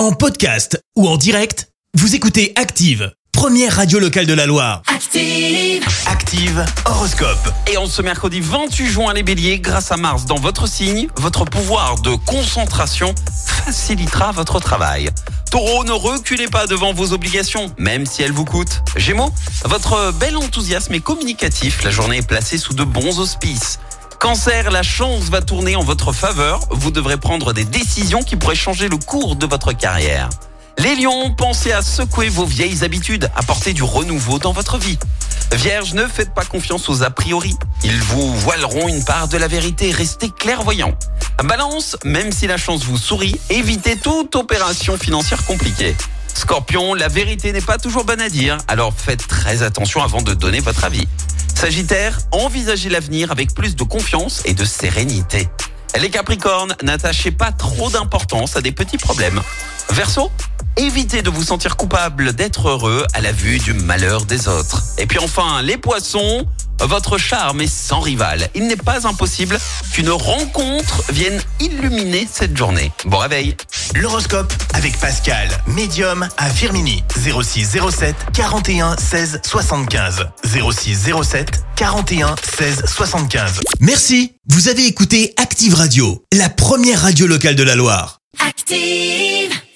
En podcast ou en direct, vous écoutez Active, première radio locale de la Loire. Active. Active Horoscope. Et en ce mercredi 28 juin, les béliers, grâce à Mars dans votre signe, votre pouvoir de concentration facilitera votre travail. Taureau, ne reculez pas devant vos obligations, même si elles vous coûtent. Gémeaux, votre bel enthousiasme est communicatif, la journée est placée sous de bons auspices. Cancer, la chance va tourner en votre faveur, vous devrez prendre des décisions qui pourraient changer le cours de votre carrière. Les lions, pensez à secouer vos vieilles habitudes, apporter du renouveau dans votre vie. Vierge, ne faites pas confiance aux a priori. Ils vous voileront une part de la vérité, restez clairvoyant. Balance, même si la chance vous sourit, évitez toute opération financière compliquée. Scorpion, la vérité n'est pas toujours bonne à dire, alors faites très attention avant de donner votre avis. Sagittaire, envisagez l'avenir avec plus de confiance et de sérénité. Les Capricornes, n'attachez pas trop d'importance à des petits problèmes. Verseau, évitez de vous sentir coupable d'être heureux à la vue du malheur des autres. Et puis enfin, les Poissons, votre charme est sans rival. Il n'est pas impossible qu'une rencontre vienne illuminer cette journée. Bon réveil L'horoscope avec Pascal, médium à Firmini. 06 07 41 16 75. 06 07 41 16 75. Merci. Vous avez écouté Active Radio, la première radio locale de la Loire. Active.